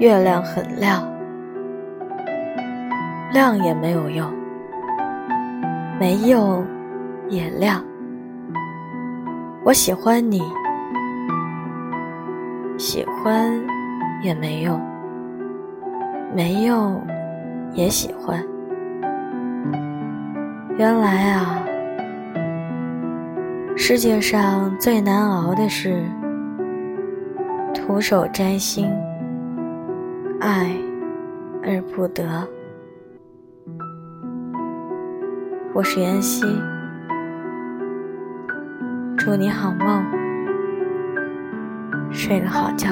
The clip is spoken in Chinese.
月亮很亮，亮也没有用，没用也亮。我喜欢你，喜欢也没用，没用也喜欢。原来啊，世界上最难熬的是徒手摘星。爱而不得。我是妍希，祝你好梦，睡个好觉。